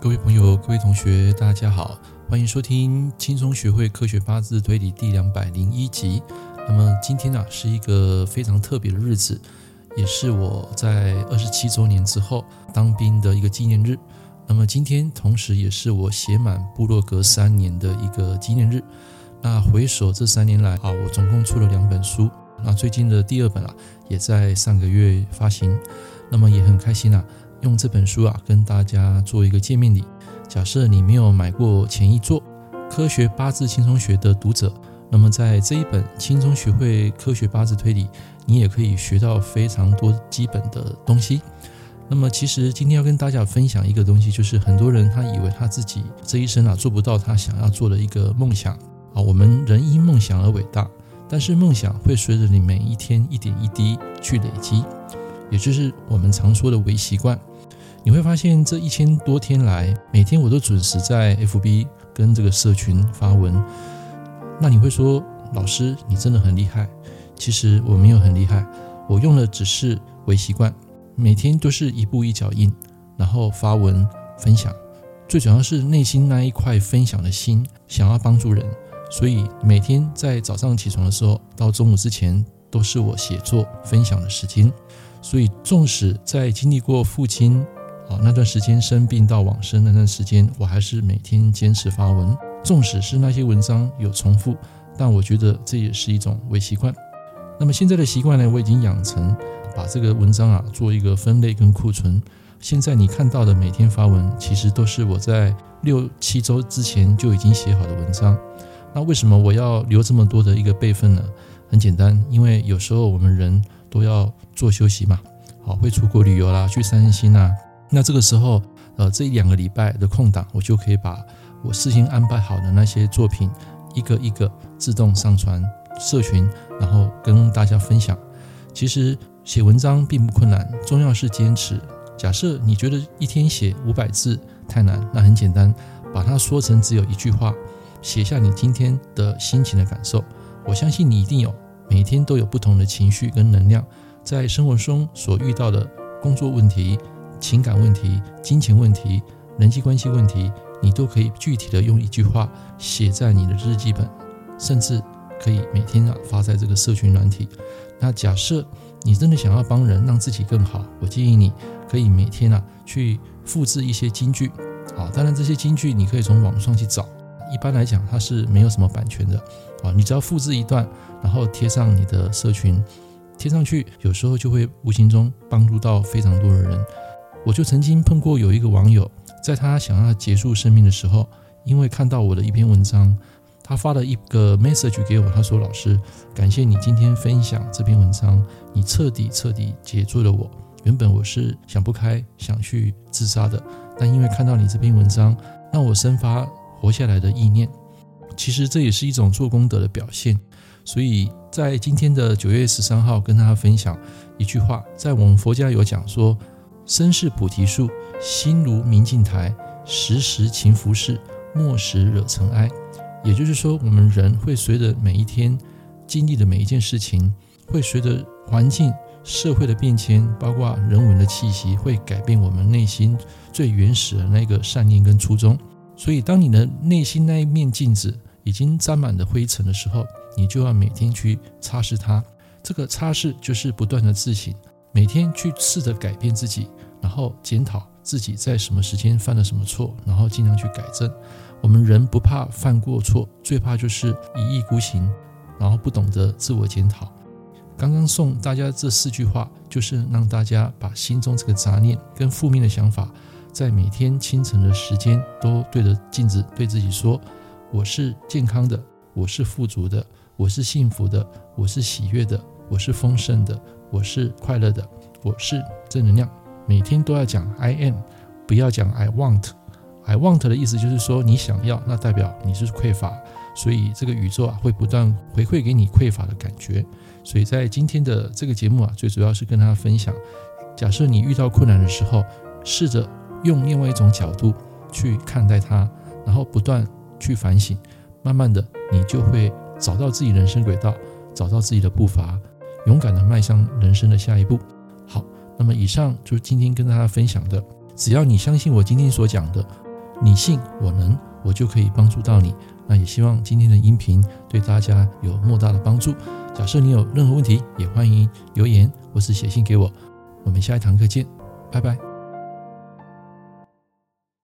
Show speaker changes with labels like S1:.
S1: 各位朋友、各位同学，大家好，欢迎收听《轻松学会科学八字推理》第两百零一集。那么今天呢、是一个非常特别的日子，也是我在二十七周年之后当兵的一个纪念日。那么今天同时也是我写满部落格三年的一个纪念日。那回首这三年来啊，我总共出了两本书。那最近的第二本啊，也在上个月发行。那么也很开心啊。用这本书啊，跟大家做一个见面礼。假设你没有买过前一作《科学八字轻松学》的读者，那么在这一本《轻松学会科学八字推理》，你也可以学到非常多基本的东西。那么，其实今天要跟大家分享一个东西，就是很多人他以为他自己这一生啊做不到他想要做的一个梦想啊。我们人因梦想而伟大，但是梦想会随着你每一天一点一滴去累积，也就是我们常说的微习惯。你会发现这一千多天来，每天我都准时在 FB 跟这个社群发文。那你会说，老师你真的很厉害。其实我没有很厉害，我用的只是微习惯，每天都是一步一脚印，然后发文分享。最主要是内心那一块分享的心，想要帮助人，所以每天在早上起床的时候到中午之前，都是我写作分享的时间。所以纵使在经历过父亲。啊，那段时间生病到往生那段时间，我还是每天坚持发文，纵使是那些文章有重复，但我觉得这也是一种微习惯。那么现在的习惯呢，我已经养成把这个文章啊做一个分类跟库存。现在你看到的每天发文，其实都是我在六七周之前就已经写好的文章。那为什么我要留这么多的一个备份呢？很简单，因为有时候我们人都要做休息嘛，好，会出国旅游啦，去散散心呐。那这个时候，呃，这一两个礼拜的空档，我就可以把我事先安排好的那些作品，一个一个自动上传社群，然后跟大家分享。其实写文章并不困难，重要是坚持。假设你觉得一天写五百字太难，那很简单，把它说成只有一句话，写下你今天的心情的感受。我相信你一定有，每天都有不同的情绪跟能量，在生活中所遇到的工作问题。情感问题、金钱问题、人际关系问题，你都可以具体的用一句话写在你的日记本，甚至可以每天啊发在这个社群软体。那假设你真的想要帮人，让自己更好，我建议你可以每天啊去复制一些金句啊。当然这些金句你可以从网上去找，一般来讲它是没有什么版权的啊。你只要复制一段，然后贴上你的社群，贴上去，有时候就会无形中帮助到非常多的人。我就曾经碰过有一个网友，在他想要结束生命的时候，因为看到我的一篇文章，他发了一个 message 给我，他说：“老师，感谢你今天分享这篇文章，你彻底彻底解救了我。原本我是想不开，想去自杀的，但因为看到你这篇文章，让我生发活下来的意念。其实这也是一种做功德的表现。所以在今天的九月十三号，跟大家分享一句话，在我们佛家有讲说。”身是菩提树，心如明镜台，时时勤拂拭，莫使惹尘埃。也就是说，我们人会随着每一天经历的每一件事情，会随着环境、社会的变迁，包括人文的气息，会改变我们内心最原始的那个善念跟初衷。所以，当你的内心那一面镜子已经沾满了灰尘的时候，你就要每天去擦拭它。这个擦拭就是不断的自省。每天去试着改变自己，然后检讨自己在什么时间犯了什么错，然后尽量去改正。我们人不怕犯过错，最怕就是一意孤行，然后不懂得自我检讨。刚刚送大家这四句话，就是让大家把心中这个杂念跟负面的想法，在每天清晨的时间都对着镜子对自己说：“我是健康的，我是富足的，我是幸福的，我是喜悦的，我是丰盛的。”我是快乐的，我是正能量。每天都要讲 I am，不要讲 I want。I want 的意思就是说你想要，那代表你是匮乏，所以这个宇宙啊会不断回馈给你匮乏的感觉。所以在今天的这个节目啊，最主要是跟大家分享：假设你遇到困难的时候，试着用另外一种角度去看待它，然后不断去反省，慢慢的你就会找到自己人生轨道，找到自己的步伐。勇敢的迈向人生的下一步。好，那么以上就是今天跟大家分享的。只要你相信我今天所讲的，你信我能，我就可以帮助到你。那也希望今天的音频对大家有莫大的帮助。假设你有任何问题，也欢迎留言或是写信给我。我们下一堂课见，拜拜。